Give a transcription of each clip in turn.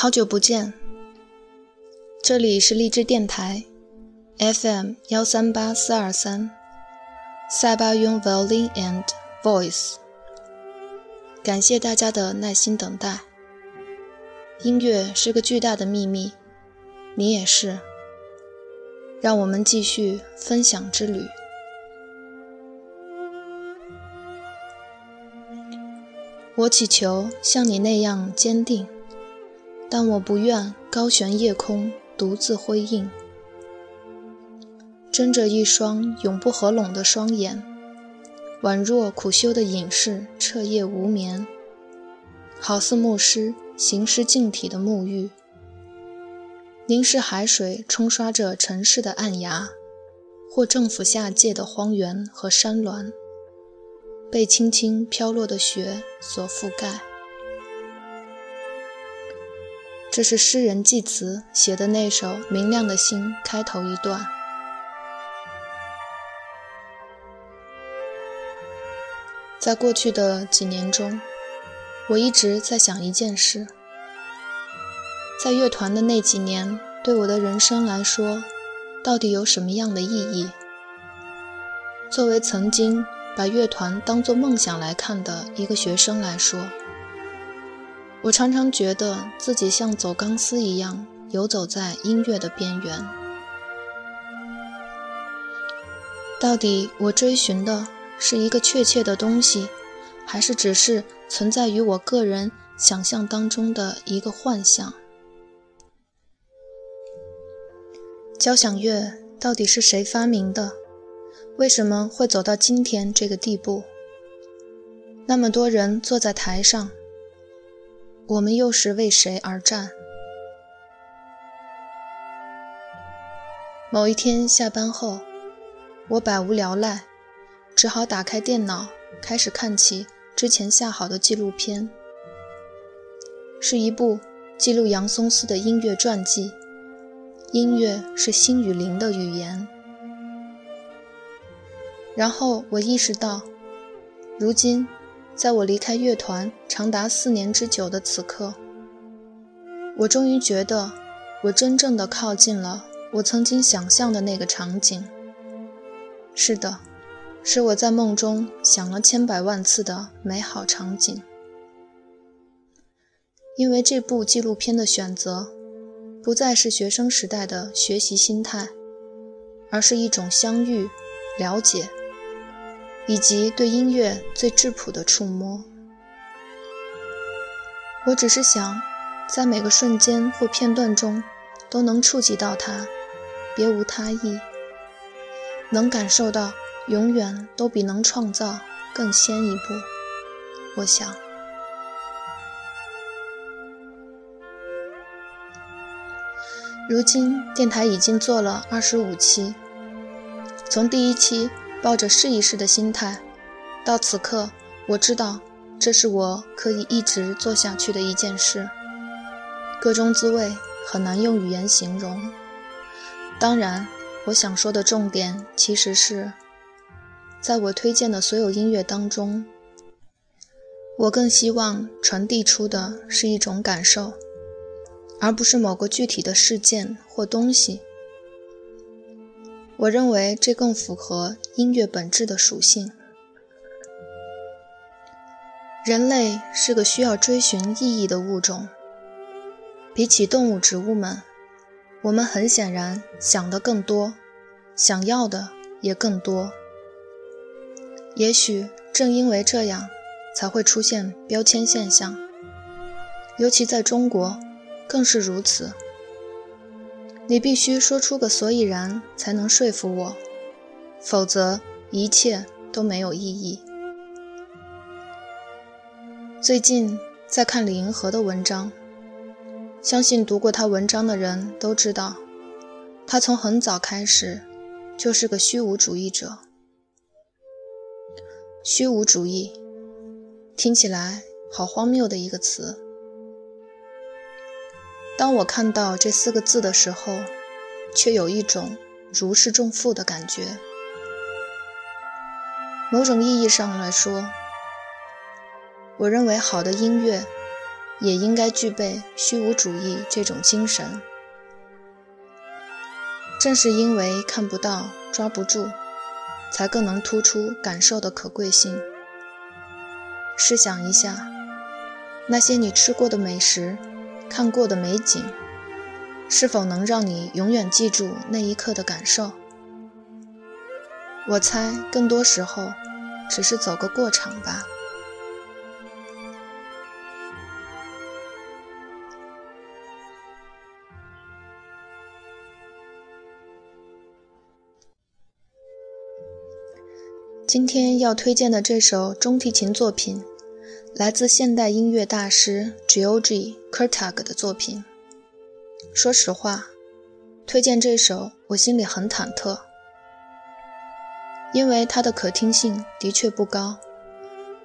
好久不见，这里是励志电台，FM 幺三八四二三，塞巴雍 Violin and Voice。感谢大家的耐心等待。音乐是个巨大的秘密，你也是。让我们继续分享之旅。我祈求像你那样坚定，但我不愿高悬夜空，独自辉映。睁着一双永不合拢的双眼，宛若苦修的隐士，彻夜无眠，好似牧师行尸净体的沐浴，凝视海水冲刷着城市的暗崖，或政府下界的荒原和山峦。被轻轻飘落的雪所覆盖。这是诗人济慈写的那首《明亮的心》开头一段。在过去的几年中，我一直在想一件事：在乐团的那几年，对我的人生来说，到底有什么样的意义？作为曾经。把乐团当作梦想来看的一个学生来说，我常常觉得自己像走钢丝一样游走在音乐的边缘。到底我追寻的是一个确切的东西，还是只是存在于我个人想象当中的一个幻象？交响乐到底是谁发明的？为什么会走到今天这个地步？那么多人坐在台上，我们又是为谁而战？某一天下班后，我百无聊赖，只好打开电脑，开始看起之前下好的纪录片，是一部记录杨松斯的音乐传记。音乐是心与灵的语言。然后我意识到，如今，在我离开乐团长达四年之久的此刻，我终于觉得，我真正的靠近了我曾经想象的那个场景。是的，是我在梦中想了千百万次的美好场景。因为这部纪录片的选择，不再是学生时代的学习心态，而是一种相遇、了解。以及对音乐最质朴的触摸，我只是想，在每个瞬间或片段中，都能触及到它，别无他意，能感受到，永远都比能创造更先一步。我想，如今电台已经做了二十五期，从第一期。抱着试一试的心态，到此刻，我知道这是我可以一直做下去的一件事。各种滋味很难用语言形容。当然，我想说的重点其实是，在我推荐的所有音乐当中，我更希望传递出的是一种感受，而不是某个具体的事件或东西。我认为这更符合音乐本质的属性。人类是个需要追寻意义的物种，比起动物、植物们，我们很显然想的更多，想要的也更多。也许正因为这样，才会出现标签现象，尤其在中国，更是如此。你必须说出个所以然，才能说服我，否则一切都没有意义。最近在看李银河的文章，相信读过他文章的人都知道，他从很早开始就是个虚无主义者。虚无主义听起来好荒谬的一个词。当我看到这四个字的时候，却有一种如释重负的感觉。某种意义上来说，我认为好的音乐也应该具备虚无主义这种精神。正是因为看不到、抓不住，才更能突出感受的可贵性。试想一下，那些你吃过的美食、看过的美景，是否能让你永远记住那一刻的感受？我猜，更多时候只是走个过场吧。今天要推荐的这首中提琴作品，来自现代音乐大师 Georgi Kurtag 的作品。说实话，推荐这首我心里很忐忑，因为它的可听性的确不高，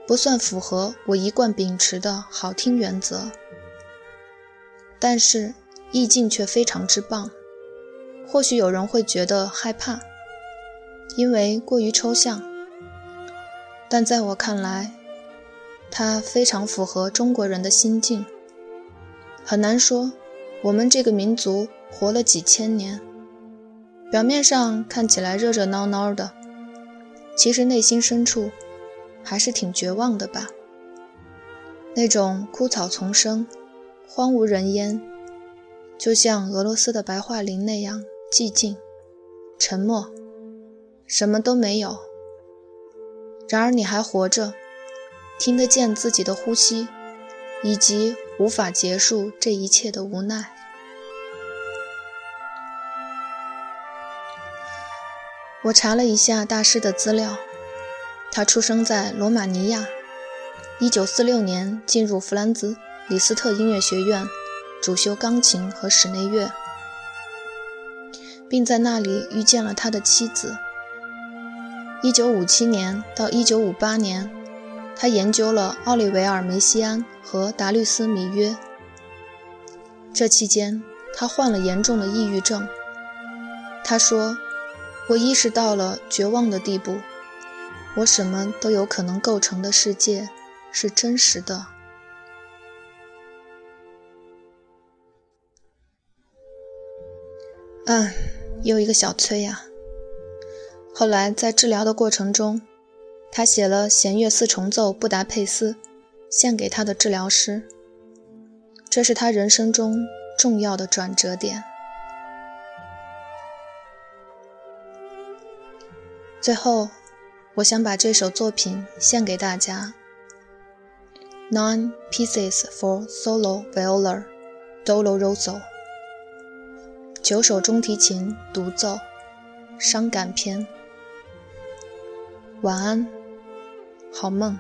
不算符合我一贯秉持的好听原则。但是意境却非常之棒。或许有人会觉得害怕，因为过于抽象。但在我看来，它非常符合中国人的心境。很难说，我们这个民族活了几千年，表面上看起来热热闹闹的，其实内心深处还是挺绝望的吧？那种枯草丛生、荒无人烟，就像俄罗斯的白桦林那样寂静、沉默，什么都没有。然而你还活着，听得见自己的呼吸，以及无法结束这一切的无奈。我查了一下大师的资料，他出生在罗马尼亚，1946年进入弗兰兹李斯特音乐学院，主修钢琴和室内乐，并在那里遇见了他的妻子。一九五七年到一九五八年，他研究了奥利维尔·梅西安和达律斯·米约。这期间，他患了严重的抑郁症。他说：“我意识到了绝望的地步，我什么都有可能构成的世界是真实的。”嗯，又一个小崔呀。后来在治疗的过程中，他写了弦乐四重奏《布达佩斯》，献给他的治疗师。这是他人生中重要的转折点。最后，我想把这首作品献给大家：Nine Pieces for Solo Viola Doloroso，九首中提琴独奏，伤感篇。晚安，好梦。